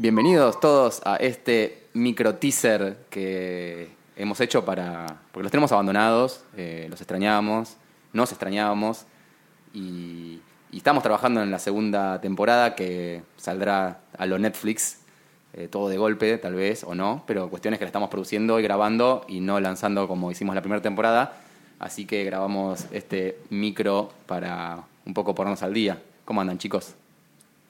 Bienvenidos todos a este micro teaser que hemos hecho para. porque los tenemos abandonados, eh, los extrañábamos, nos extrañábamos y, estamos trabajando en la segunda temporada que saldrá a lo Netflix, eh, todo de golpe tal vez o no, pero cuestiones que la estamos produciendo y grabando y no lanzando como hicimos la primera temporada. Así que grabamos este micro para un poco ponernos al día. ¿Cómo andan chicos?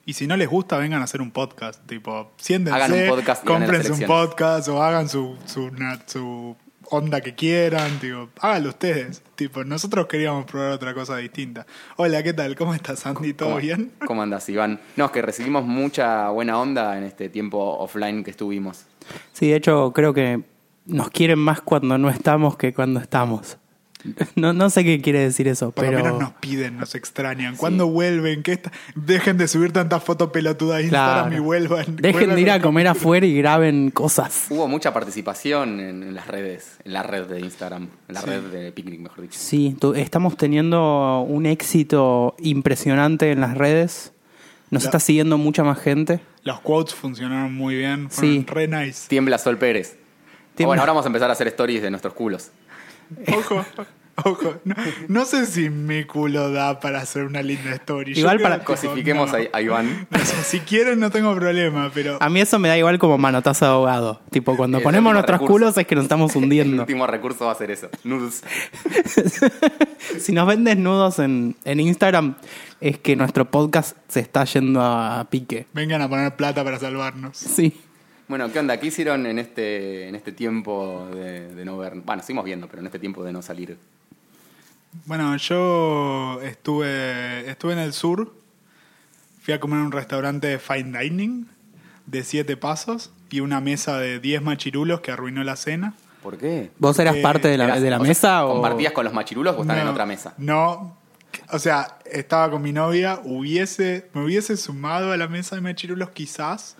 Y si no les gusta, vengan a hacer un podcast. Tipo, siéntense, Hagan un podcast cómprense un podcast o hagan su, su, su onda que quieran. Tipo, háganlo ustedes. Tipo, nosotros queríamos probar otra cosa distinta. Hola, ¿qué tal? ¿Cómo estás, Andy? ¿Todo ¿Cómo- bien? ¿Cómo andas, Iván? No, es que recibimos mucha buena onda en este tiempo offline que estuvimos. Sí, de hecho creo que nos quieren más cuando no estamos que cuando estamos. No, no sé qué quiere decir eso, Por lo pero menos nos piden, nos extrañan. ¿Cuándo vuelven? ¿Qué está? Dejen de subir tantas fotos pelotudas a Instagram Claro. y vuelvan. dejen vuelvan de ir a comer afuera y graben cosas. Hubo mucha participación en, en las redes, en la red de Instagram, en la Sí. red de Picnic, mejor dicho. Sí, estamos teniendo un éxito impresionante en las redes. Nos La- está siguiendo mucha más gente. Los quotes funcionaron muy bien. Fueron Sí. re nice. Tiembla Sol Pérez. Tiembla- Bueno, ahora vamos a empezar a hacer stories de nuestros culos. Ojo, ojo. No, no sé si mi culo da para hacer una linda story. Igual para- que Cosifiquemos no. a, a Iván. O sea, si quieren no tengo problema, pero A mí eso me da igual como manotazo de ahogado. Tipo, cuando Es el ponemos nuestros recurso. culos es que nos estamos El hundiendo. último recurso va a ser eso. Nudes. si nos ven desnudos en, en Instagram, es que nuestro podcast se está yendo a pique. vengan a poner plata para salvarnos. Sí. Bueno, ¿qué onda? ¿Qué hicieron en este, en este tiempo de, de no ver? Bueno, seguimos viendo, pero en este tiempo de no salir. Bueno, yo estuve, estuve en el sur, fui a comer en un restaurante de fine dining de siete pasos y una mesa de 10 machirulos que arruinó la cena. ¿Por qué? ¿Vos eras Porque parte de la, Eras- de la o sea, mesa o...? ¿Compartías con los machirulos o están en No, otra mesa? No, o sea, estaba con mi novia, hubiese, me hubiese sumado a la mesa de machirulos quizás.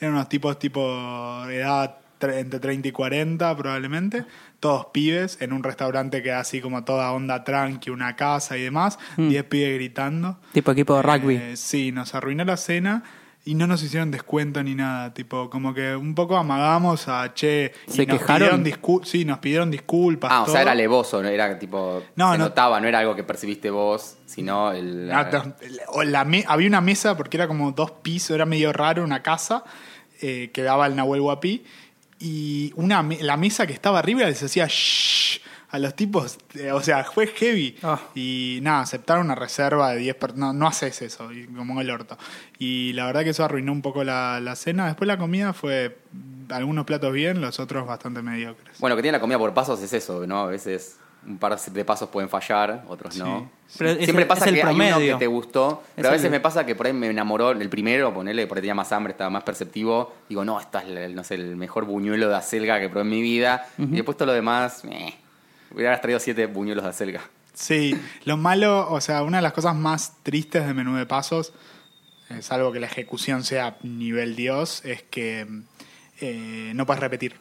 Eran unos tipos tipo de edad tre- entre 30 y 40 probablemente, todos pibes, en un restaurante que era así como toda onda tranqui, una casa y demás, 10 pibes gritando. Tipo equipo de rugby. Eh, sí, nos arruinó la cena y no nos hicieron descuento ni nada. Tipo, como que un poco amagamos a che. y ¿Se nos quejaron? pidieron sí, nos pidieron disculpas. Ah, o sea, era alevoso, no era tipo. No, se no. notaba, no era algo que percibiste vos, sino el. Ah, no, o la me- había una mesa porque era como dos pisos, era medio raro, una casa eh, que daba al Nahuel Huapi. Y una, la mesa que estaba arriba les hacía shh a los tipos. eh, o sea, fue heavy. Ah. Y nada, aceptaron una reserva de 10 personas. No, no haces eso, y como el orto. Y la verdad que eso arruinó un poco la, la cena. Después la comida fue algunos platos bien, los otros bastante mediocres. Bueno, que tiene la comida por pasos es eso, ¿no? A veces un par de pasos pueden fallar, otros no. Pero Siempre pasa es el que hay uno que te gustó, pero Es a veces el- me pasa que por ahí me enamoró el primero, ponele, por ahí tenía más hambre, estaba más perceptivo. Digo, no, esta es el, no sé, el mejor buñuelo de acelga que probé en mi vida. Y después todo lo demás, eh, hubieras traído siete buñuelos de acelga. Sí, lo malo, o sea, una de las cosas más tristes de menú de pasos, eh, salvo que la ejecución sea nivel Dios, es que eh, no puedes repetir.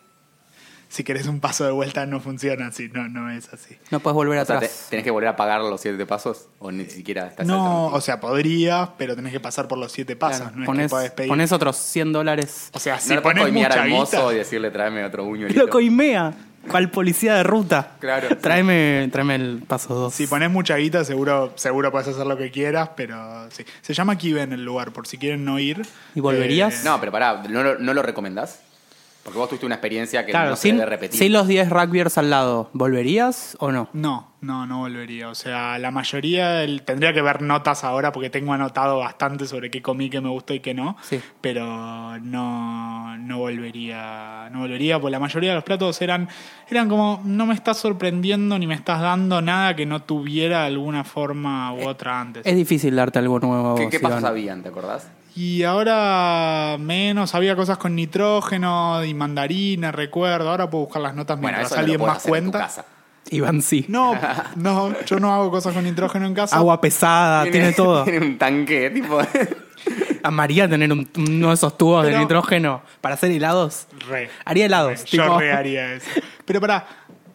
Si querés un paso de vuelta no funciona así, no, no es así. No puedes volver O sea, atrás. ¿tenés que volver a pagar los siete pasos? ¿O ni siquiera estás No, o sea, podría, pero tenés que pasar por los siete pasos, Claro, no es pones, que podés pedir. pones otros 100 dólares. o sea, No si puedes pones mucha al mozo y decirle tráeme otro buñuelito. Lo coimea. ¿Cuál policía de ruta? Claro. Tráeme, tráeme el paso 2. si pones mucha guita, seguro, seguro puedes hacer lo que quieras, pero sí. Se llama Kiven el lugar, por si quieren no ir. ¿Y volverías? Eh, No, pero pará, ¿no, lo- no lo recomendás? Porque vos tuviste una experiencia que Claro, no se sin, debe repetir. sin los 10 rugbyers al lado, ¿volverías o no? No, no, no volvería. O sea, la mayoría el- tendría que ver notas ahora porque tengo anotado bastante sobre qué comí, qué me gustó y qué no. Sí. Pero no, no volvería. No volvería, porque la mayoría de los platos eran, eran como, no me estás sorprendiendo ni me estás dando nada que no tuviera alguna forma u otra antes. Es difícil darte algo nuevo. ¿Qué, qué pasos habían, te acordás? Y ahora menos, había cosas con nitrógeno y mandarina, recuerdo. Ahora puedo buscar las notas Bueno, mientras eso no lo alguien más hacer en tu cuenta. casa. Iván sí. No, no, yo no hago cosas con nitrógeno en casa. Agua pesada, tiene todo. Tiene un tanque, tipo. A María tener un- uno de esos tubos de nitrógeno para hacer helados. Re. Haría helados. Re. tipo- Yo re haría eso. Pero pará,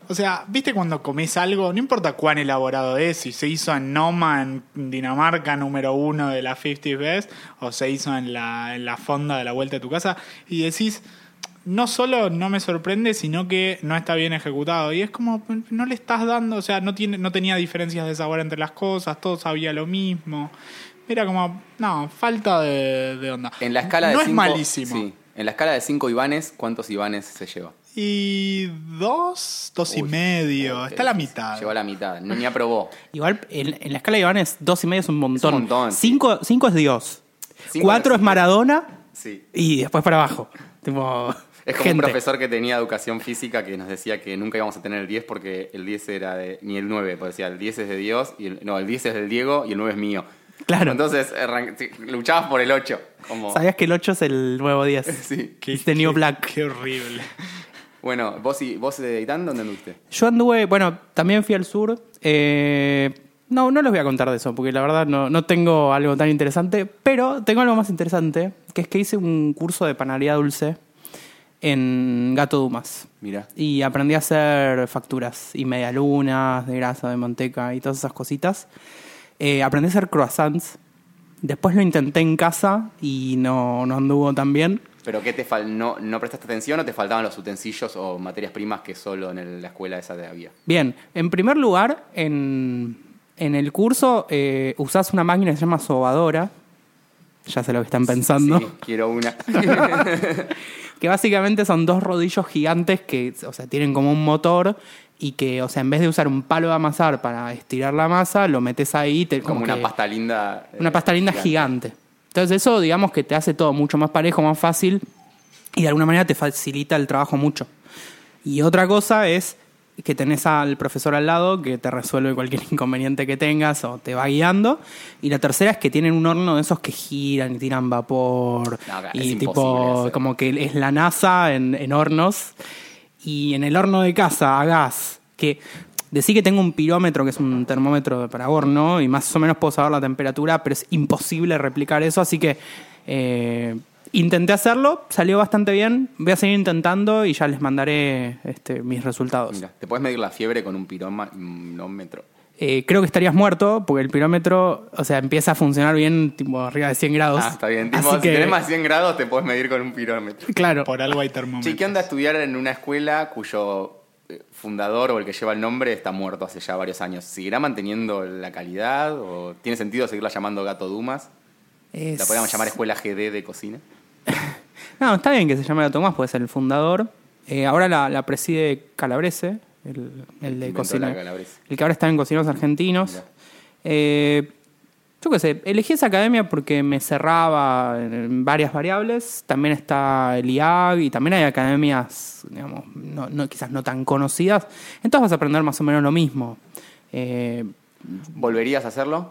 O sea, ¿viste cuando comes algo? No importa cuán elaborado es, si se hizo en Noma, en Dinamarca, número uno de la 50 Best, o se hizo en la, en la fonda de la vuelta de tu casa, y decís, no solo no me sorprende, sino que no está bien ejecutado. Y es como, no le estás dando, o sea, no, tiene, no tenía diferencias de sabor entre las cosas, todo sabía lo mismo. Era como, no, falta de, de onda. En la escala de no cinco, es malísimo. sí. En la escala de 5 Ivanes, ¿cuántos Ivanes se lleva? Y dos, dos y medio. Está a la mitad. Llegó a la mitad. No, ni aprobó. Igual en, en la escala de Iván es dos y medio es un montón. Es un montón. Cinco, cinco es Dios. Cinco Cuatro es- Maradona Sí. y después para abajo. Tipo, Es como gente. un profesor que tenía educación física que nos decía que nunca íbamos a tener el 10 porque el 10 era de. ni el 9, pues decía el 10 es de Dios, y el, no, el 10 es del Diego y el 9 es mío. Claro. Entonces luchabas por el 8. Como, ¿Sabías que el 8 es el nuevo 10? Sí. Qué- It's the new black. Qué horrible. Bueno, vos, y, vos de Itán, ¿dónde anduviste? Yo anduve, bueno, también fui al sur. eh, no, no les voy a contar de eso, porque la verdad no, no tengo algo tan interesante, pero tengo algo más interesante, que es que hice un curso de panadería dulce en Gato Dumas. Mira. Y aprendí a hacer facturas y medialunas de grasa, de manteca y todas esas cositas. Eh, aprendí a hacer croissants. Después lo intenté en casa y no, no anduvo tan bien. ¿Pero qué te fal no, no prestaste atención o te faltaban los utensilios o materias primas que solo en el- la escuela esa te había? Bien, en primer lugar, en, en el curso eh, usás una máquina que se llama sobadora. Ya sé lo que están pensando. Sí, quiero una. Que básicamente son dos rodillos gigantes que, o sea, tienen como un motor y que, o sea, en vez de usar un palo de amasar para estirar la masa, lo metes ahí y te, como una que- pasta linda. eh, Una pasta linda gigante. Entonces eso, digamos que te hace todo mucho más parejo, más fácil y de alguna manera te facilita el trabajo mucho. Y otra cosa es que tenés al profesor al lado que te resuelve cualquier inconveniente que tengas o te va guiando. Y la tercera es que tienen un horno de esos que giran y tiran vapor. No, y tipo, hacer. como que es la NASA en, en hornos. Y en el horno de casa a gas, que decí que tengo un pirómetro, que es un termómetro para horno, y más o menos puedo saber la temperatura, pero es imposible replicar eso, así que eh, intenté hacerlo, salió bastante bien, voy a seguir intentando y ya les mandaré este, mis resultados. Mira, te puedes medir la fiebre con un pirómetro. Eh, creo que estarías muerto, porque el pirómetro, o sea, empieza a funcionar bien, tipo arriba de 100 grados. Ah, está bien. Así si que, tenés más de 100 grados, te puedes medir con un pirómetro. Claro. Por algo hay termómetros. ¿qué onda estudiar en una escuela cuyo fundador o el que lleva el nombre está muerto hace ya varios años? ¿Seguirá manteniendo la calidad o tiene sentido seguirla llamando Gato Dumas? ¿La podríamos llamar Escuela GD de Cocina? No, está bien que se llame la Tomás, puede ser el fundador. Eh, ahora la, la preside Calabrese, el, el de cocina. El que ahora está en Cocineros Argentinos. Eh, yo qué sé, elegí esa academia porque me cerraba en varias variables. También está el IAG y también hay academias, digamos, no, no- quizás no tan conocidas. Entonces vas a aprender más o menos lo mismo. Eh, ¿Volverías a hacerlo?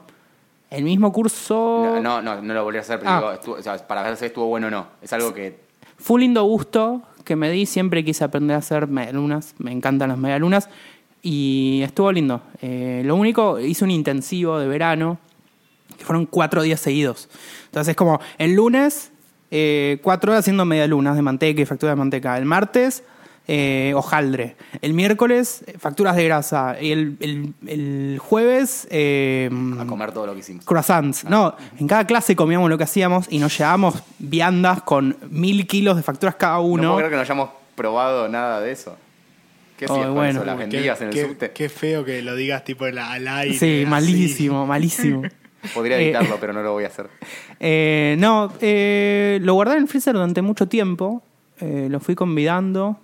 el mismo curso... No, no, no, no lo volverías a hacer, pero Ah. digo, estuvo- o sea, para ver si estuvo bueno o no. Es algo que Fue un lindo gusto que me di. Siempre quise aprender a hacer medialunas. Me encantan las medialunas. Y estuvo lindo. Eh, lo único, hice un intensivo de verano, que fueron cuatro días seguidos. Entonces es como, el lunes, eh, cuatro horas haciendo medialunas de manteca y facturas de manteca. El martes, eh, hojaldre. El miércoles, eh, facturas de grasa. Y el, el- el jueves, eh, a comer todo lo que hicimos. croissants. No, en cada clase comíamos lo que hacíamos y nos llevábamos viandas con mil kilos de facturas cada No uno. puedo creer que no hayamos probado nada de eso. ¿Qué Oh, con bueno. eso? ¿Las vendías en el qué, subte? qué feo que lo digas tipo en la- al aire. sí, así. malísimo, malísimo. Podría Eh, editarlo, pero no lo voy a hacer. Eh, no, eh, lo guardé en el freezer durante mucho tiempo. eh, lo fui convidando.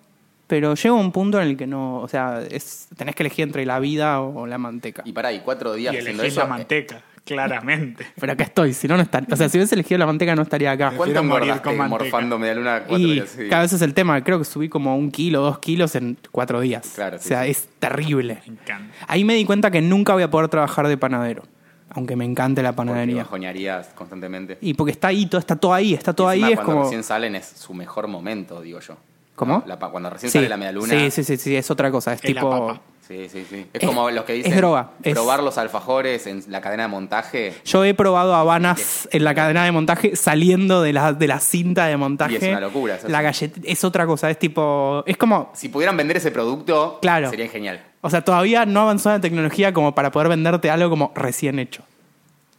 Pero llega un punto en el que no. O sea, es, tenés que elegir entre la vida o la manteca. Y pará, y cuatro Y días haciendo elegís eso. la manteca, claramente. Pero acá estoy, si no, no estaría. O sea, si hubiese elegido la manteca, no estaría acá. ¿Cuánto engordaste con manteca. morfando media luna cuatro Y días? Sí. cada vez es el tema. Creo que subí como un kilo, dos kilos en cuatro días. Claro, o sea, sí. es terrible. Me encanta. Ahí me di cuenta que nunca voy a poder trabajar de panadero. Aunque me encante la Porque panadería. bajoñarías constantemente. Y porque está ahí, todo, está todo ahí, está todo Y ahí. Es cuando como. recién salen es su mejor momento, digo yo. ¿Cómo? La cuando recién Sí, sale la media luna. sí, sí, sí, sí, es otra cosa. Es tipo. Sí, sí, sí. Es, Es- como los que dicen es droga, es- probar los alfajores en la cadena de montaje. Yo he probado habanas en la cadena de montaje saliendo de la, de la cinta de montaje. Y es una locura, es La galleta es otra cosa, es tipo. Es como. Si pudieran vender ese producto, Claro. sería genial. O sea, todavía no avanzó la tecnología como para poder venderte algo como recién hecho.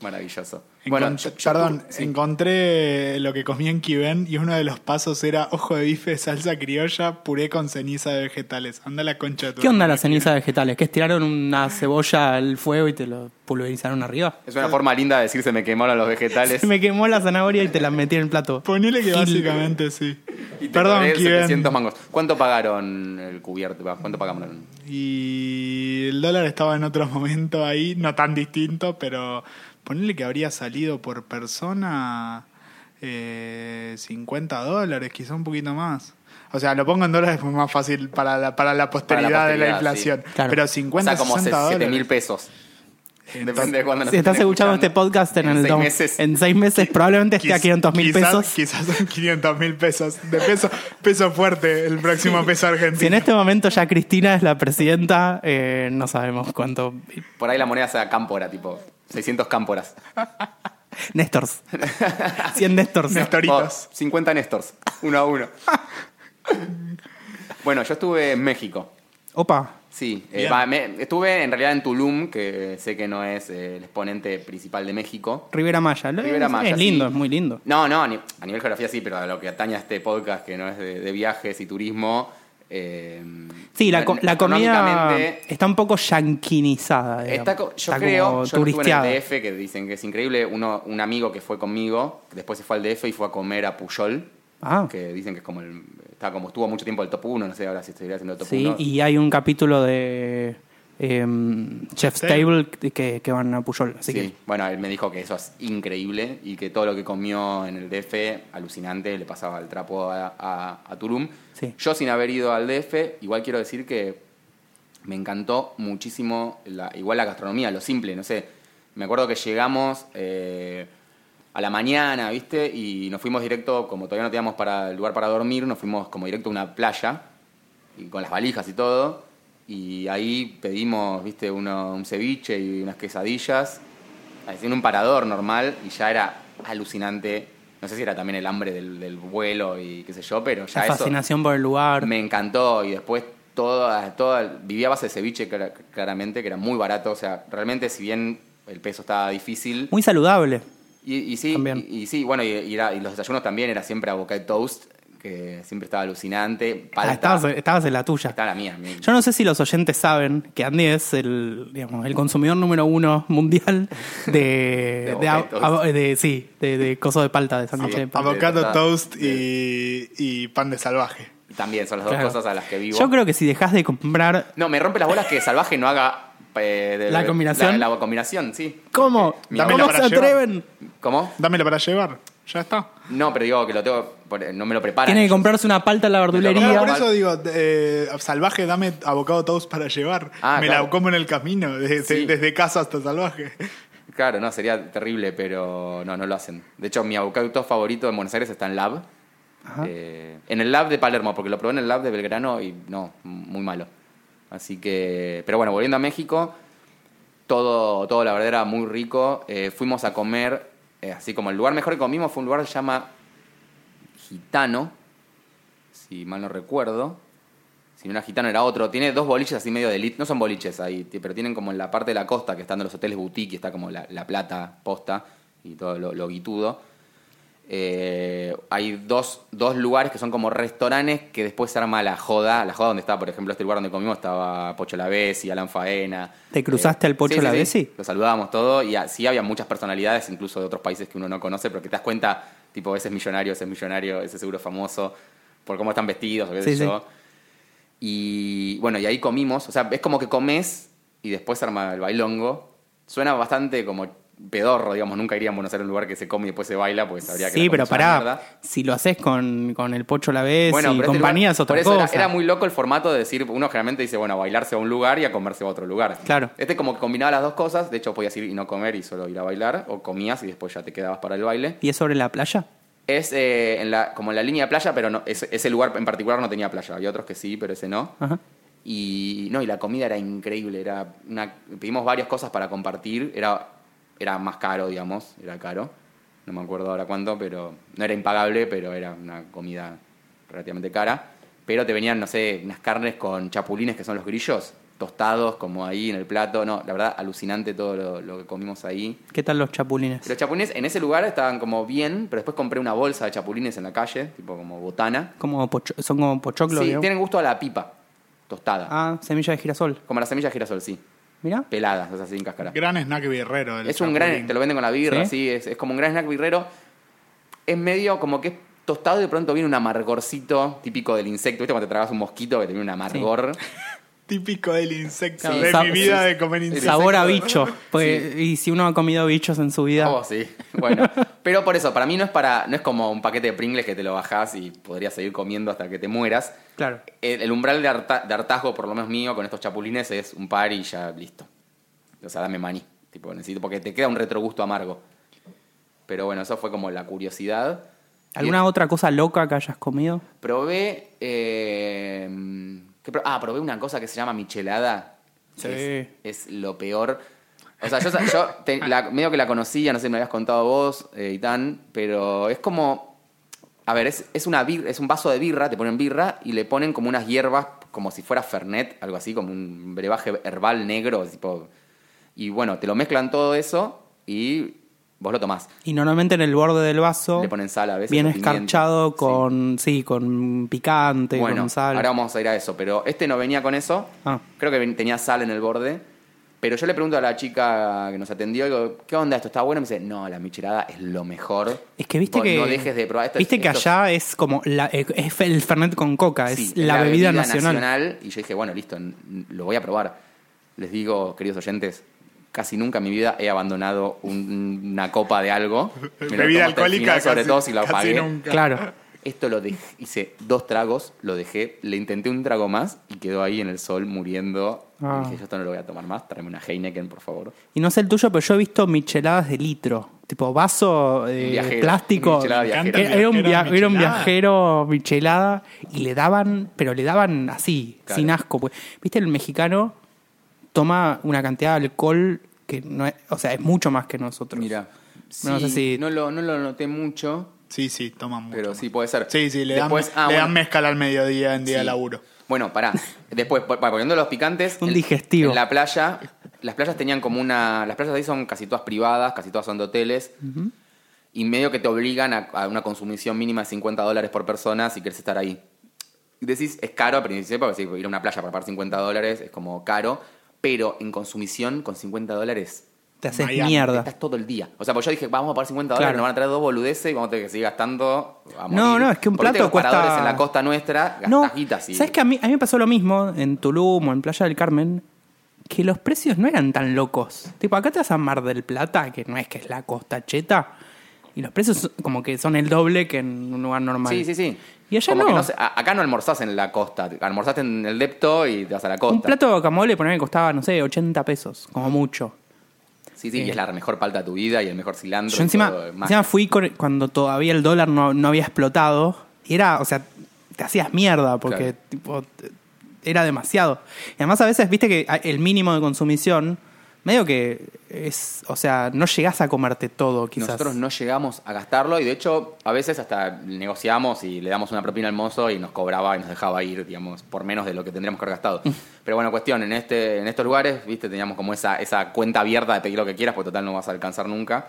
Maravilloso. Bueno, perdón, sí. encontré lo que comí en Kiven y uno de los pasos era ojo de bife, salsa criolla, puré con ceniza de vegetales. Anda la concha de tu ¿Qué onda hermana, las cenizas vegetales? ¿Que estiraron una cebolla al fuego y te lo pulverizaron arriba? Es una forma linda de decir se me quemaron los vegetales. Se me quemó la zanahoria y te la metí en el plato. Ponele que básicamente sí. Y te Perdón, Kiven. 700 mangos. ¿Cuánto pagaron el cubierto? ¿Cuánto pagaron? Y el dólar estaba en otro momento ahí, no tan distinto, pero ponele que habría salido por persona eh, 50 dólares, quizá un poquito más. O sea, lo pongo en dólares es más fácil para la, para la posteridad de la posteridad, inflación. sí. Claro. Pero O 50, sea, como 60 7 dólares. mil pesos. Depende de nos Si estás escuchando este podcast en, el seis meses. en seis meses, probablemente esté a Quiz- 500 mil pesos. Quizás son 500 mil pesos. De peso, peso fuerte, el próximo peso argentino. Si en este momento ya Cristina es la presidenta, eh, no sabemos cuánto. Por ahí la moneda sea cámpora, tipo 600 cámporas. Nestors. 100 Nestors. Néstor. Toritos. Oh, 50 Nestors, uno a uno. bueno, yo estuve en México. Opa. Sí, eh, Bien. va, me- estuve en realidad en Tulum, que sé que no es eh, el exponente principal de México. Rivera Maya. Lo- Rivera es, Maya, es lindo, sí. es muy lindo. No, no, a ni- a nivel geografía sí, pero a lo que atañe a este podcast, que no es de, de viajes y turismo. eh, Sí, la, co- la comida está un poco yanquinizada. Está yo Está creo, yo estuve en el DF, que dicen que es increíble, uno, un amigo que fue conmigo, después se fue al DF y fue a comer a Puyol, Ah. que dicen que es como el, está como estuvo mucho tiempo el top 1, no sé ahora si seguirá siendo el top Sí, 1. y hay un capítulo de em, Chef's Table. Table que, que van a Puyol. Así Sí, que bueno, él me dijo que eso es increíble y que todo lo que comió en el DF, alucinante, le pasaba el trapo a, a- a Tulum. Sí. Yo sin haber ido al DF, igual quiero decir que me encantó muchísimo, la, igual la gastronomía, lo simple, no sé. Me acuerdo que llegamos eh, a la mañana, ¿viste? Y nos fuimos directo, como todavía no teníamos para, lugar para dormir, nos fuimos como directo a una playa, y con las valijas y todo. Y ahí pedimos, ¿viste? Uno, un ceviche y unas quesadillas, en un parador normal, y ya era alucinante. No sé si era también el hambre del, del vuelo y qué sé yo, pero ya la eso fascinación por el lugar. me encantó y después toda, toda, vivía a base de ceviche clara- claramente, que era muy barato, o sea, realmente si bien el peso estaba difícil, Muy saludable. y, y sí, y, y sí, bueno, y, y era- y los desayunos también era siempre avocado toast, que siempre estaba alucinante, Ah, estabas, estabas en la tuya. estaba la mía, Yo no sé si los oyentes saben que Andy es el, digamos, el consumidor número uno mundial de, De sí, de, de coso de palta, de sándwich Sí. Avocado de- toast y, y pan de salvaje. también son las dos Claro. cosas a las que vivo. Yo creo que si dejas de comprar. No, me rompe las bolas que Salvaje no haga... eh, de- ¿La combinación? La, la combinación, sí. ¿Cómo? ¿Cómo Dámela se llevar. atreven? ¿Cómo? Dámelo para llevar. Ya está. No, pero digo que lo tengo... No me lo preparan. Tiene que ellos. comprarse una palta en la verdulería. por eso digo, eh, salvaje, dame avocado toast para llevar. Ah, Me claro. la como en el camino, desde, Sí. desde casa hasta salvaje. Claro, no, sería terrible, pero no, no lo hacen. De hecho, mi avocado favorito en Buenos Aires está en Lab. Eh, en el Lab de Palermo, porque lo probé en el Lab de Belgrano y no, muy malo. Así que, pero bueno, volviendo a México, todo, todo la verdad era muy rico. Eh, fuimos a comer, eh, así como el lugar mejor que comimos fue un lugar que se llama Gitano, si mal no recuerdo. Si no era gitano, era otro. Tiene dos boliches así medio de elite. No son boliches ahí, pero tienen como en la parte de la costa, que están los hoteles boutique, y está como la, la plata posta y todo lo, lo guitudo. Eh, hay dos, dos lugares que son como restaurantes que después se arma la joda. La joda donde estaba, por ejemplo, este lugar donde comimos estaba Pocho Lavesi, Alan Faena. ¿Te cruzaste al Pocho sí, sí, sí. Lavesi? Lo saludábamos todo y así había muchas personalidades, incluso de otros países que uno no conoce, pero que te das cuenta, tipo, ese es millonario, ese es millonario, ese seguro famoso, por cómo están vestidos o qué sé Sí, sí. yo. Y bueno, y ahí comimos, o sea, es como que comes y después se arma el bailongo. Suena bastante como pedorro, digamos, nunca iría a Buenos Aires a un lugar que se come y después se baila, pues habría que Sí, pero pará. Si lo haces con, con el Pocho la vez Bueno, y este compañía es otra por eso cosa. Era, era muy loco el formato de decir, uno generalmente dice, bueno, a bailarse a un lugar y a comerse a otro lugar. Claro. Este como que combinaba las dos cosas, de hecho podías ir y no comer y solo ir a bailar, o comías y después ya te quedabas para el baile. ¿Y es sobre la playa? Es eh, en la, como en la línea de playa, pero no, ese, ese lugar en particular no tenía playa. Había otros que sí, pero ese no. Ajá. Y no, y la comida era increíble. Era una, pedimos varias cosas para compartir. Era, era más caro, digamos. Era caro. No me acuerdo ahora cuánto, pero no era impagable, pero era una comida relativamente cara. Pero te venían, no sé, unas carnes con chapulines, que son los grillos, tostados como ahí en el plato. No, la verdad, alucinante todo lo, lo que comimos ahí. ¿Qué tal los chapulines? Los chapulines en ese lugar estaban como bien, pero después compré una bolsa de chapulines en la calle, tipo como botana. Como son como pochoclos, Sí, digamos? tienen gusto a la pipa, tostada. Ah, semilla de girasol. Como la semilla de girasol, sí. Mira. Peladas, o sea, sin cáscara. Gran snack birrero. el Es un gran, te lo venden con la birra, ¿Sí? sí, es, es como un gran snack birrero. Es medio como que es tostado y de pronto viene un amargorcito típico del insecto. ¿Viste cuando te tragas un mosquito que tiene un amargor? Típico del insecto Sí. de mi vida sí. de comer insectos. Sabor a bicho. Pues, Y si uno ha comido bichos en su vida. Oh, sí. Bueno, pero por eso, para mí no es para no es como un paquete de Pringles que te lo bajás y podrías seguir comiendo hasta que te mueras. Claro. El, el umbral de, harta- de hartazgo, por lo menos mío, con estos chapulines es un par y ya listo. O sea, dame maní. Tipo, necesito, porque te queda un retrogusto amargo. Pero bueno, eso fue como la curiosidad. ¿Alguna otra cosa loca que hayas comido? Probé. eh, ¿qué pro- ah, probé una cosa que se llama michelada. Sí. Es, es lo peor. O sea, yo, yo te- la- medio que la conocía, no sé, me habías contado vos, eh, Itán, pero es como. A ver, es, es, una bir- es un vaso de birra, te ponen birra y le ponen como unas hierbas, como si fuera Fernet, algo así, como un brebaje herbal negro, tipo. Y bueno, te lo mezclan todo eso y vos lo tomás. Y normalmente en el borde del vaso Le ponen sal a veces. viene escarchado con, sí. con picante, Bueno, con sal. ahora vamos a ir a eso, pero este no venía con eso. Ah. Creo que tenía sal en el borde. Pero yo le pregunto a la chica que nos atendió, digo, ¿qué onda esto? ¿Está bueno? Y me dice, no, la michelada es lo mejor. Es que viste Vos que. No dejes de probar esto. Viste que allá es como. La, eh, es el Fernet con coca, sí, es la, bebida, nacional. Y yo dije, bueno, listo, lo voy a probar. Les digo, queridos oyentes, casi nunca en mi vida he abandonado un- una copa de algo. Me Bebida tomo hasta el alcohólica final, sobre casi- todo si lo casi apagué. nunca. Claro. Esto lo dejé, hice dos tragos, lo dejé, le intenté un trago más y quedó ahí en el sol muriendo. Ah. Y dije, yo esto no lo voy a tomar más, tráeme una Heineken, por favor. Y no sé el tuyo, pero yo he visto micheladas de litro. Tipo vaso eh, viajero, plástico. michelada viajera. Era, era un Viajera via- era un michelada. viajero michelada y le daban, pero le daban así, Claro. sin asco. Pues, Viste, el mexicano toma una cantidad de alcohol que no es, o sea, es mucho más que nosotros. Mira, No sé si- no, lo, no lo noté mucho, Sí, sí, toman mucho. pero sí puede ser. Sí, sí, le, Después, dan, ah, le bueno, dan mezcal al mediodía en día de laburo. Bueno, pará. Después, po- poniendo los picantes. Un digestivo. En la playa, las playas tenían como una. Las playas ahí son casi todas privadas, casi todas son de hoteles. Y medio que te obligan a, a una consumición mínima de 50 dólares por persona si quieres estar ahí. Y decís, es caro al principio, porque si ir a una playa para pagar 50 dólares es como caro. Pero en consumición, con 50 dólares, Te haces Miami, mierda. estás todo el día. O sea, pues yo dije, vamos a pagar 50 dólares, Claro. nos van a traer dos boludeces y vamos a tener que seguir gastando. No, no, es que un plato los cuesta- en la costa nuestra, gastás No, sí. ¿sabes que a mí, a mí me pasó lo mismo en Tulum o en Playa del Carmen? Que los precios no eran tan locos. Tipo, acá te vas a Mar del Plata, que no es que es la costa cheta, y los precios son- como que son el doble que en un lugar normal. Sí, sí, sí. Y allá Como no. que no sé, a- acá no almorzás en la costa, almorzaste en el depto y te vas a la costa. Un plato de guacamole, poner que costaba, no sé, 80 pesos, como mucho. Sí, sí, y es la mejor palta de tu vida y el mejor cilantro. Yo y encima, todo, más. encima fui con- cuando todavía el dólar no, no había explotado. Y era, o sea, te hacías mierda porque Claro. tipo, te- era demasiado. Y además a veces, viste que el mínimo de consumición, medio que es, o sea, no llegás a comerte todo quizás. Nosotros no llegamos a gastarlo y de hecho a veces hasta negociamos y le damos una propina al mozo y nos cobraba y nos dejaba ir, digamos, por menos de lo que tendríamos que haber gastado. Mm. Pero bueno, cuestión, en este en estos lugares, viste, teníamos como esa, esa cuenta abierta de pedir lo que quieras, porque total no vas a alcanzar nunca.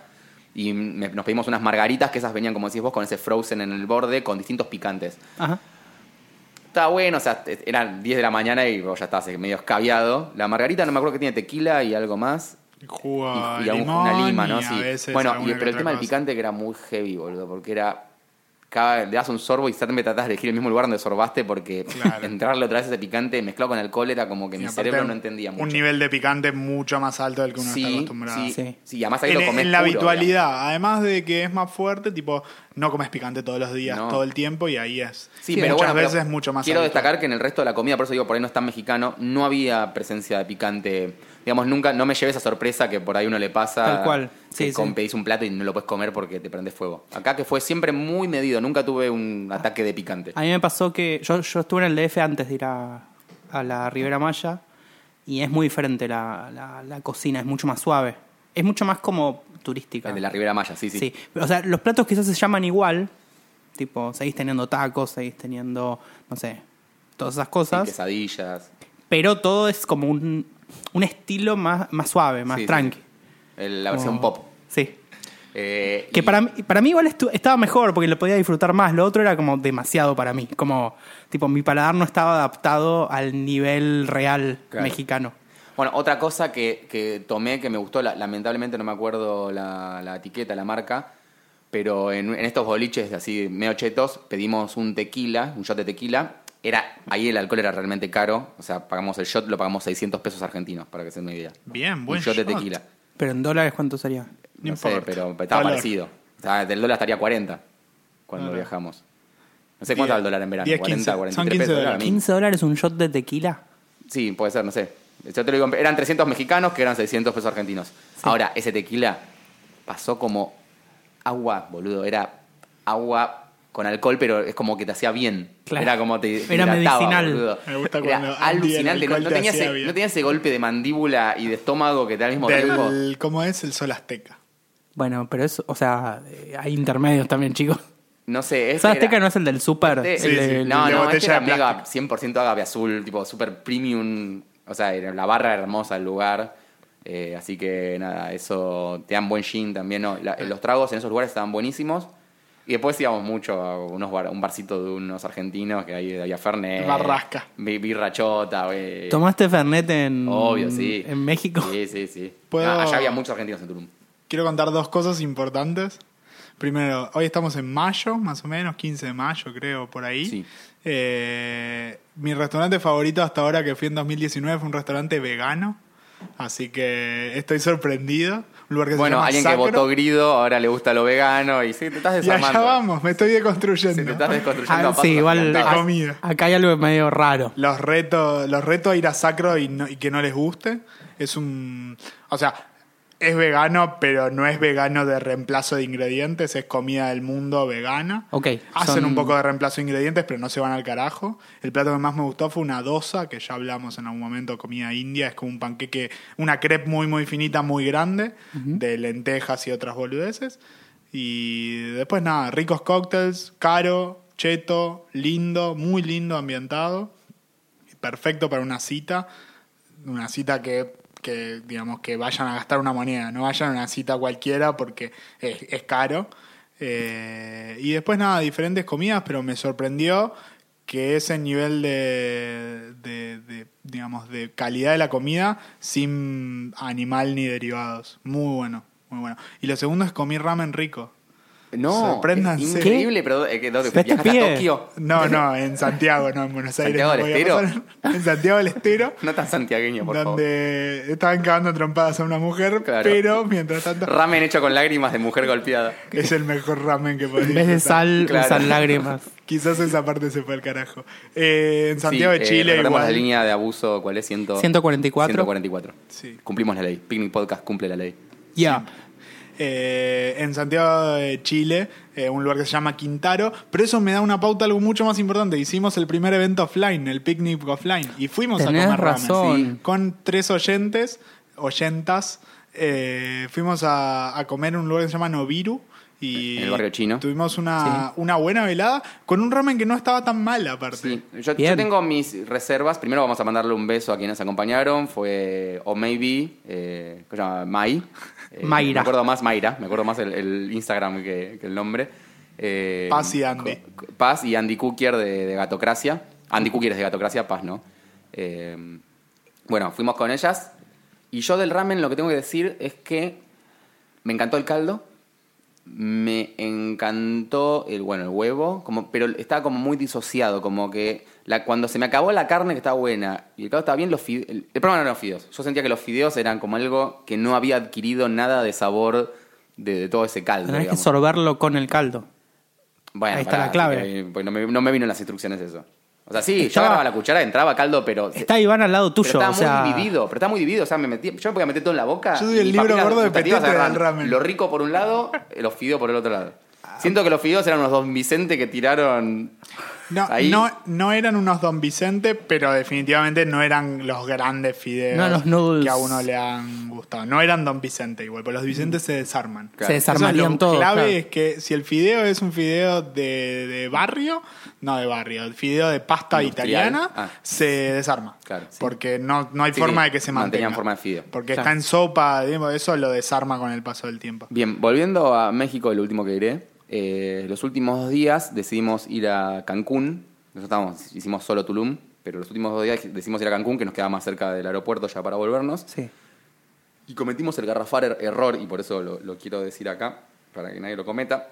Y me- nos pedimos unas margaritas que esas venían, como decís vos, con ese frozen en el borde, con distintos picantes. Ajá. Estaba bueno, o sea, eran 10 de la mañana y vos ya estabas medio escabiado. La margarita no me acuerdo que tiene tequila y algo más. Jugo Y, y algún- limón una lima, ¿no? y Sí. Bueno, y, pero el tema del picante que era muy heavy, boludo, porque era... Cada, le das un sorbo y siempre tratás de elegir el mismo lugar donde sorbaste porque Claro. entrarle otra vez ese picante mezclado con alcohol era como que mi cerebro no entendía mucho. Un nivel de picante mucho más alto del que uno está sí, acostumbrado. sí, Sí. sí, además ahí En, lo comés en la puro, habitualidad, además de que es más fuerte, tipo, no comes picante todos los días, No. todo el tiempo, y ahí es. Sí, pero muchas bueno, pero veces es mucho más Quiero destacar que en el resto de la comida, por eso digo, por ahí no es tan mexicano, no había presencia de picante. Digamos, nunca, no me llevé esa sorpresa que por ahí uno le pasa. Tal cual. Que Sí, com- sí. pedís un plato y no lo puedes comer porque te prende fuego. Acá que fue siempre muy medido, nunca tuve un ataque de picante. A mí me pasó que yo, yo estuve en el DF antes de ir a, a la Ribera Maya y es muy diferente la, la- la cocina, es mucho más suave. Es mucho más como turística. El de la Ribera Maya, sí, sí. Sí, o sea, los platos quizás se llaman igual, tipo, seguís teniendo tacos, seguís teniendo, no sé, todas esas Sí, cosas, quesadillas. pero todo es como un, un estilo más, más suave, más Sí, sí, tranqui. sí. El- la versión pop. Sí. Eh, Que y- para, mí- para mí igual estu- estaba mejor porque lo podía disfrutar más. Lo otro era como demasiado para mí. Como, tipo, mi paladar no estaba adaptado al nivel real Claro. mexicano. Bueno, otra cosa que, que tomé que me gustó, la- lamentablemente no me acuerdo la, la etiqueta, la marca, pero en, en estos boliches así medio chetos pedimos un tequila, un shot de tequila. Era, ahí el alcohol era realmente caro, o sea, pagamos el shot, lo pagamos 600 pesos argentinos, para que se den una idea. Bien, buen un shot, de shot. tequila. Pero en dólares, ¿cuánto sería? No, No sé, pero estaba Valor. parecido. O sea, del dólar estaría 40 cuando viajamos. No sé cuánto va el dólar en verano. 10, 40, 15. 43 Son 15 pesos. dólares. a mí. ¿15 dólares un shot de tequila? Sí, puede ser, no sé. Yo te lo digo, eran 300 mexicanos que eran 600 pesos argentinos. Ahora, ese tequila pasó como agua, boludo. Era agua con alcohol, pero es como que te hacía bien. Claro. Era como te te Era hidrataba, medicinal. boludo. Me gusta Era alucinante. No, no te tenía ese, no tenía ese golpe de mandíbula y de estómago que te da al mismo tiempo. Del, ¿Cómo es el sol azteca? Bueno, pero eso, o sea, eh, hay intermedios también, chicos. No sé. ¿Sabes Azteca era- no es el del super? este- el de- sí. el- no, no, este era de mega plástico. 100% agave azul, tipo super premium. O sea, era la barra hermosa del lugar. Eh, así que nada, eso te dan buen gin también. ¿no? La- los tragos en esos lugares estaban buenísimos. Y después íbamos mucho a unos bar- un barcito de unos argentinos que ahí había Fernet. Barrasca. bi- Birra chota, güey. ¿Tomaste Fernet en, Obvio, sí. en México? Sí, sí, sí. ¿Puedo- No, allá había muchos argentinos en Tulum. Quiero contar dos cosas importantes. Primero, hoy estamos en mayo, más o menos, 15 de mayo creo, por ahí. Sí. Eh, mi restaurante favorito hasta ahora que fui en 2019 fue un restaurante vegano. Así que estoy sorprendido. Lugar que se Bueno, llama alguien que Sacro. votó grido, ahora le gusta lo vegano y sí, te estás Y allá desarmando. vamos, me estoy Sí, deconstruyendo. te estás desconstruyendo Ah, a sí, igual. De comida. acá hay algo medio raro. Los retos, los retos a ir a sacro y, no- y que no les guste. Es un. O sea, es vegano, pero no es vegano de reemplazo de ingredientes, es comida del mundo vegana. Ok, Hacen son- un poco de reemplazo de ingredientes, pero no se van al carajo. El plato que más me gustó fue una dosa, que ya hablamos en algún momento, comida india. Es como un panqueque, una crepe muy, muy finita, muy grande, de lentejas y otras boludeces. Y después nada, ricos cócteles, caro, cheto, lindo, muy lindo, ambientado. Perfecto para una cita. Una cita que, que, digamos, que vayan a gastar una moneda. No vayan a una cita cualquiera porque es, caro. Eh, y después nada, diferentes comidas, pero me sorprendió que ese nivel de, de, de, digamos, de calidad de la comida sin animal ni derivados. Muy bueno, muy bueno. Y lo segundo es comí ramen rico. No, Sorpréndanse. es increíble, pero eh, que ¿dónde Este viajas a. Tokio? No, no, en Santiago, no en Buenos Aires. ¿Santiago del Estero? En Santiago del Estero. No tan santiagueño, por favor. donde estaban cagando trompadas a una mujer, Claro. pero mientras tanto Ramen hecho con lágrimas de mujer golpeada. es el mejor ramen que podés En vez de sal, Claro. usan lágrimas. Quizás esa parte se fue al carajo. Eh, en Santiago Sí, de eh, Chile recordemos igual. la línea de abuso, ¿cuál es? Ciento- 144. 144. Sí. Cumplimos la ley. Picnic Podcast cumple la ley. Ya. Eh, en Santiago de Chile, eh, un lugar que se llama Quintaro, pero eso me da una pauta algo mucho más importante. Hicimos el primer evento offline, el picnic offline, y fuimos Tenés a comer ramen. razón. Sí. Con tres oyentes, oyentas, eh, fuimos a, a comer en un lugar que se llama Noviru. Y En el barrio chino. Tuvimos una, una buena velada con un ramen que no estaba tan mal, aparte. Sí, yo, yo tengo mis reservas. Primero vamos a mandarle un beso a quienes acompañaron. Fue O Maybe, eh, ¿cómo se llama? Mai. Eh, Mayra. Me acuerdo más Mayra, me acuerdo más el, el Instagram que, que el nombre. Eh, Paz y Andy. Paz y Andy Cookier de, de Gatocracia. Andy Cookier es de Gatocracia, Paz no. Eh, bueno, fuimos con ellas. Y yo del ramen lo que tengo que decir es que me encantó el caldo. Me encantó el bueno el huevo, como, pero estaba como muy disociado, como que la, cuando se me acabó la carne que estaba buena y el caldo estaba bien, los fideos, el, el problema no eran los fideos. Yo sentía que los fideos eran como algo que no había adquirido nada de sabor de, de todo ese caldo. Tenés que sorberlo con el caldo. Bueno, Ahí está pará, la clave. que, pues no, me, no me vino en las instrucciones eso. O sea, sí, yo agarraba la cuchara, entraba caldo, pero... Está Iván al lado pero tuyo. estaba o sea, muy dividido, pero estaba muy dividido. O sea, me metí, yo me podía meter todo en la boca. Yo soy el libro gordo de Petete del ramen. Lo rico por un lado, los fideos por el otro lado. Siento que los fideos eran unos dos Vicente que tiraron No, Ahí- no, no eran unos Don Vicente, pero definitivamente no eran los grandes fideos No, los que a uno le han gustado. No eran Don Vicente igual, pero los Vicentes se desarman. Claro. Se desarmarían es lo todos. clave claro. es que si el fideo es un fideo de, de barrio, no de barrio, el fideo de pasta Industrial. italiana, Ah. se desarma. Claro, sí. Porque no, no hay Sí, forma de que se mantenga. en forma de fideo. Porque Claro. está en sopa, digamos, eso lo desarma con el paso del tiempo. Bien, volviendo a México, lo último que diré. Eh, los últimos dos días decidimos ir a Cancún. Nosotros estábamos, hicimos solo Tulum, pero los últimos dos días decidimos ir a Cancún, que nos queda más cerca del aeropuerto ya para volvernos. Sí. Y cometimos el garrafal er- error, y por eso lo, lo quiero decir acá, para que nadie lo cometa,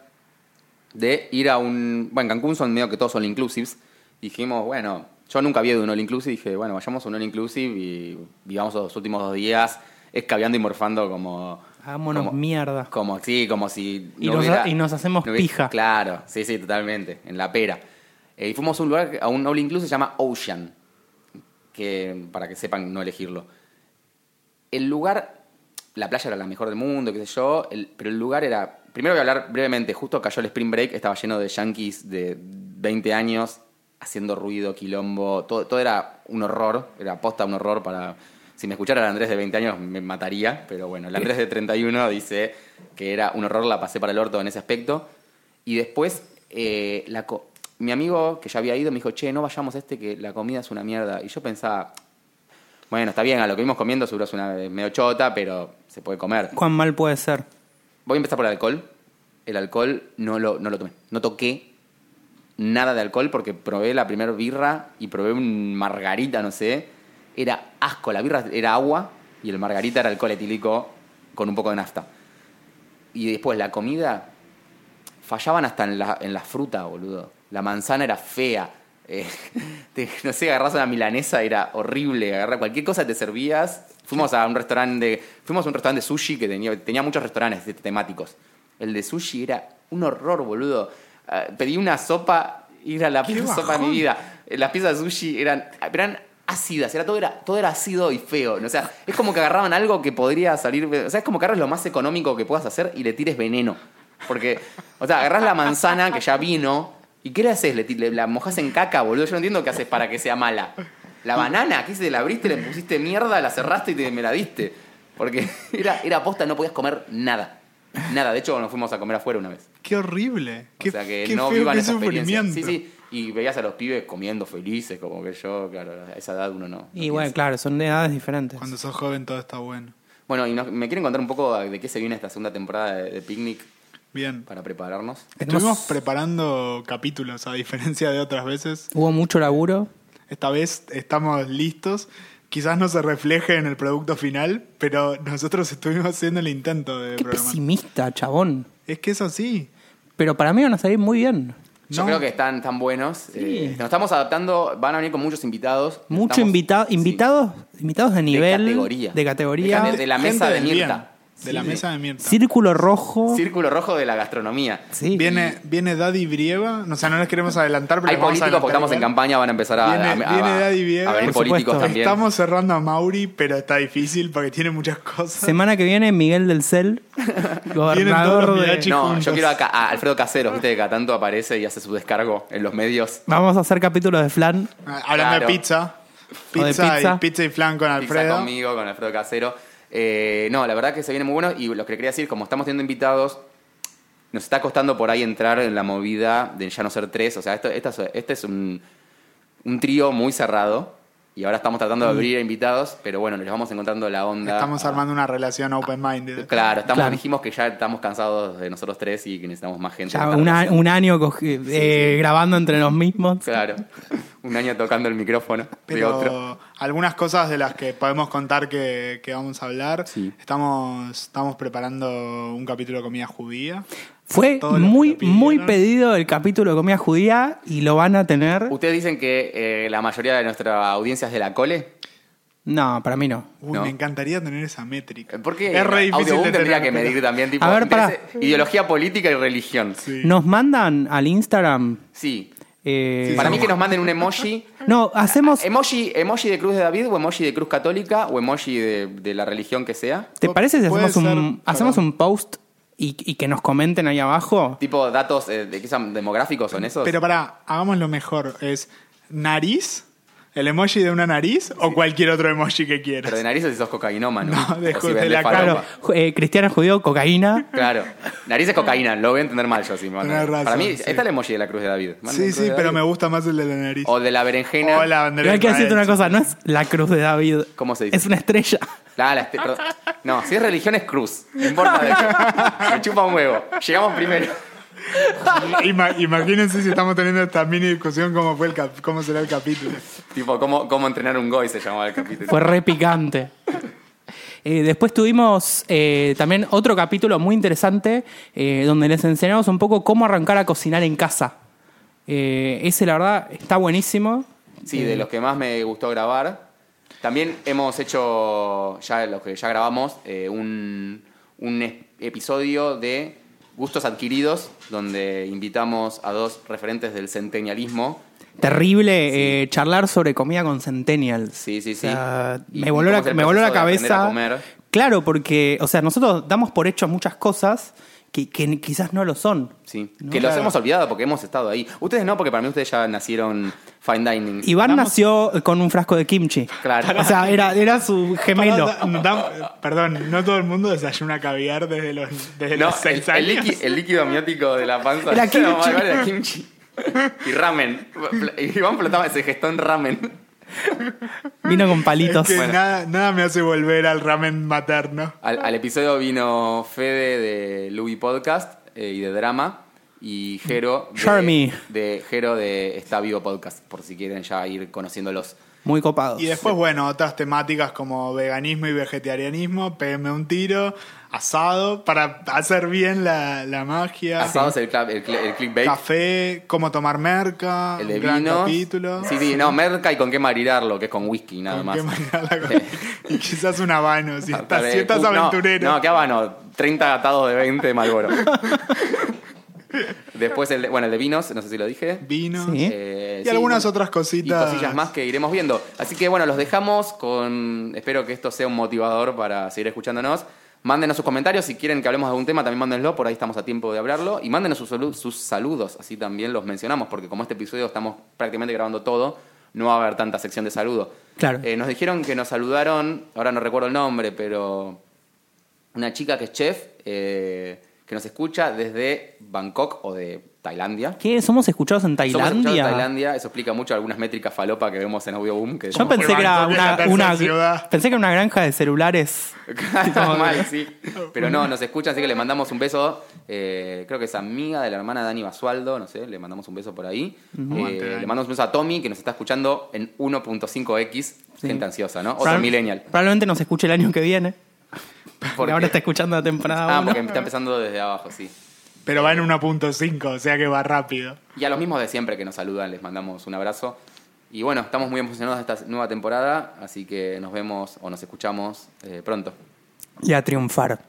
de ir a un... Bueno, en Cancún son medio que todos son inclusives. Dijimos, bueno, yo nunca había ido a un all inclusive, dije, bueno, vayamos a un all inclusive y vivamos los últimos dos días escabeando y morfando como... Hagámonos como- mierda. Como, sí, como si... Y nos ha- y nos hacemos no hubiera- pija. Claro, sí, sí, totalmente, en la pera. Eh, y fuimos a un lugar, a un all inclusive se llama Ocean, que para que sepan no elegirlo el lugar, la playa era la mejor del mundo, qué sé yo, el- pero el lugar era. Primero voy a hablar brevemente, justo cayó el spring break, estaba lleno de yankees de 20 años haciendo ruido, quilombo, todo, todo era un horror, era posta un horror para. Si me escuchara el Andrés de 20 años me mataría, pero bueno, el Andrés de 31 dice que era un horror, la pasé para el orto en ese aspecto. Y después, eh, la co- mi amigo que ya había ido me dijo, che, no vayamos a este, que la comida es una mierda. Y yo pensaba, bueno, está bien, a lo que vimos comiendo seguro es una medio chota, pero se puede comer. ¿Cuán mal puede ser? Voy a empezar por el alcohol. El alcohol no lo, no lo tomé. No toqué nada de alcohol porque probé la primera birra y probé un margarita, no sé. Era asco. La birra era agua y el margarita era alcohol etílico con un poco de nafta. Y después la comida fallaban hasta en la, en la fruta, boludo. La manzana era fea. Eh, te- no sé, agarras una milanesa, era horrible. Agarrar cualquier cosa te servías. Fuimos a un restaurante de, fuimos a un restaurante de sushi que tenía, tenía muchos restaurantes temáticos. El de sushi era un horror, boludo. Ah, pedí una sopa, era la peor sopa de mi vida. Las piezas de sushi eran, eran ácidas, era todo, era, todo era ácido y feo. O sea, es como que agarraban algo que podría salir. O sea, es como que agarras lo más económico que puedas hacer y le tires veneno. Porque, o sea, agarras la manzana que ya vino y ¿qué le haces? Le, le- la mojas en caca, boludo. Yo no entiendo qué haces para que sea mala. La banana, ¿qué hiciste? La abriste, le pusiste mierda, la cerraste y te, me la diste. Porque era, era posta, no podías comer nada. Nada. De hecho, nos fuimos a comer afuera una vez. Qué horrible. O sea que qué no vivan esa experiencia. Sí, sí. Y veías a los pibes comiendo felices, como que yo, claro, a esa edad uno no. no Y bueno, piensa. claro, son de edades diferentes. Cuando sos joven todo está bueno. Bueno, y nos- me quieren contar un poco de qué se viene esta segunda temporada de, de Picnic Bien. para prepararnos. Tenemos- Estuvimos preparando capítulos, a diferencia de otras veces. Hubo mucho laburo. Esta vez estamos listos. Quizás no se refleje en el producto final, pero nosotros estuvimos haciendo el intento de Qué programar. pesimista, chabón. Es que es así. Pero para mí van a salir muy bien. Yo No. creo que están tan buenos. Sí. eh, nos estamos adaptando, van a venir con muchos invitados. Mucho Estamos- invitado, sí, invitados, invitados de nivel, categoría. de categoría, De- de la Gente mesa de Mirta. De la mesa de Mirta. círculo rojo. Círculo rojo de la gastronomía. Sí. Viene, viene Daddy Brieva. O sea, no les queremos adelantar, pero Hay les vamos a políticos porque adelantar estamos en igual. campaña, van a empezar a, Viene- a- a- viene Daddy Brieva. a venir Por políticos supuesto. también. Estamos cerrando a Mauri, pero está difícil porque tiene muchas cosas. Semana que viene Miguel del Cel, gobernador los de... Mirachi. No, juntos. yo quiero a, Ca- a Alfredo Caseros, viste que cada tanto aparece y hace su descargo en los medios. Vamos a hacer capítulos de flan. Ah, Hablando Claro. de pizza. O de Pizza, pizza. Y, pizza y flan con Pizza Alfredo. conmigo, con Alfredo Casero. Eh, no, la verdad que se viene muy bueno y lo que quería decir, como estamos teniendo invitados, nos está costando por ahí entrar en la movida de ya no ser tres. O sea, esto, esta es- este es un, un trío muy cerrado y ahora estamos tratando de abrir a invitados, pero bueno, les vamos encontrando la onda. Estamos armando una relación open-minded. Claro, estamos, Claro. dijimos que ya estamos cansados de nosotros tres y que necesitamos más gente. Ya una- un año eh, grabando entre los mismos. Claro, un año tocando el micrófono de Pero otro. Algunas cosas de las que podemos contar que, que vamos a hablar. Sí. Estamos, estamos preparando un capítulo de comida judía. Fue muy, muy pedido el capítulo de comida judía y lo van a tener. Ustedes dicen que eh, la mayoría de nuestra audiencia es de la cole. No, para mí no. Uy, No. me encantaría tener esa métrica. ¿Por qué Es re difícil de tendría que pero- medir también tipo A ver, interés- ideología política y religión? Sí. Nos mandan al Instagram. Sí. Eh, Para sí. mí que nos manden un emoji. No, hacemos. Emoji, emoji de Cruz de David o emoji de Cruz Católica o emoji de, de la religión que sea. ¿Te parece si hacemos un, hacemos perdón. un post y, y que nos comenten ahí abajo. Tipo datos eh, de qué son demográficos son esos. Pero para, hagámoslo mejor. Es nariz, el emoji de una nariz o cualquier otro emoji que Pero quieras. de narices si sos cocainómano. No, de si la ju- eh, cristiano judío, cocaína. Claro. Nariz es cocaína, lo voy a entender mal yo sí. me mandan. Tenés razón, Para mí, sí. está el emoji de la cruz de David. Sí, sí, pero David. me gusta más el de la nariz. O de la berenjena. O la bandera Pero hay que de decirte una cosa, no es la cruz de David. ¿Cómo se dice? Es una estrella. La. No, si es religión es cruz. No importa de qué. Me chupa un huevo. Llegamos primero. Ima- imagínense si estamos teniendo esta mini discusión cómo fue el cap- cómo será el capítulo. Tipo, ¿cómo, cómo entrenar un goy se llamaba el capítulo. Fue re picante. Eh, después tuvimos eh, también otro capítulo muy interesante eh, donde les enseñamos un poco cómo arrancar a cocinar en casa. Eh, ese, la verdad, está buenísimo. Sí, de los que más me gustó grabar. También hemos hecho, ya los que ya grabamos, eh, un, un episodio de gustos adquiridos, donde invitamos a dos referentes del centenialismo. Terrible eh, charlar sobre comida con Centennials. Sí, sí, sí. O sea, Y- me voló la, me voló la cabeza. Claro, porque, o sea, nosotros damos por hecho muchas cosas que, que quizás no lo son. Sí, ¿no? que los Claro. hemos olvidado porque hemos estado ahí. Ustedes no, porque para mí ustedes ya nacieron fine dining. Iván Damos- nació con un frasco de kimchi. Claro. O sea, era, era su gemelo. Pará, da- da- perdón, no todo el mundo desayuna caviar desde los, desde No, los el, seis el años. el líquido amniótico de la panza Era kimchi. No, vale, era kimchi. Y ramen. Iván flotaba, se gestó en ramen. Vino con Es palitos. que Bueno. nada, nada me hace volver al ramen materno. Al, al episodio vino Fede de Louis Podcast eh, y de Drama. Y Jero de, de Jero de Está Vivo Podcast, por si quieren ya ir conociéndolos. Muy copados. Y después, bueno, otras temáticas como veganismo y vegetarianismo, PM un tiro, asado, para hacer bien la, la magia. Asados el, club- el, el clickbait. Café, cómo tomar merca, El de un gran vinos. capítulo. Sí, sí, no, merca y con qué marinarlo, que es con whisky nada Con más. qué marinarla con- y quizás un habano, si estás, si estás no, aventurero. No, qué habano, 30 atados de 20 de Malboro. Después, el de, bueno, el de vinos, no sé si lo dije. Vinos. Sí. Eh, Y sí, algunas bueno, otras cositas. Y cosillas más que iremos viendo. Así que bueno, los dejamos con. Espero que esto sea un motivador para seguir escuchándonos. Mándenos sus comentarios. Si quieren que hablemos de algún tema, también mándenlo. Por ahí estamos a tiempo de hablarlo. Y mándenos sus, salu- sus saludos. Así también los mencionamos. Porque como este episodio estamos prácticamente grabando todo, no va a haber tanta sección de saludo. Claro. Eh, nos dijeron que nos saludaron. Ahora no recuerdo el nombre, pero. Una chica que es chef. eh, que nos escucha desde Bangkok o de Tailandia. ¿Qué? ¿Somos escuchados en Somos escuchados Tailandia? en Tailandia, eso explica mucho algunas métricas falopa que vemos en Audioboom. Que Yo pensé que era una, pensé que era una granja de celulares. Está mal, sí. Pero no, nos escuchan, así que le mandamos un beso. Eh, creo que es amiga de la hermana Dani Basualdo, no sé, le mandamos un beso por ahí. Eh, le mandamos un beso a Tommy, que nos está escuchando en 1.5x, gente ansiosa, ¿no? Otro Probable- millennial. Probablemente nos escuche el año que viene. ¿Por Porque ahora está escuchando la temporada Ah, uno. porque está empezando desde abajo, sí. Pero va en 1.5, o sea que va rápido. Y a los mismos de siempre que nos saludan, les mandamos un abrazo. Y bueno, estamos muy emocionados de esta nueva temporada, así que nos vemos o nos escuchamos eh, pronto. Y a triunfar.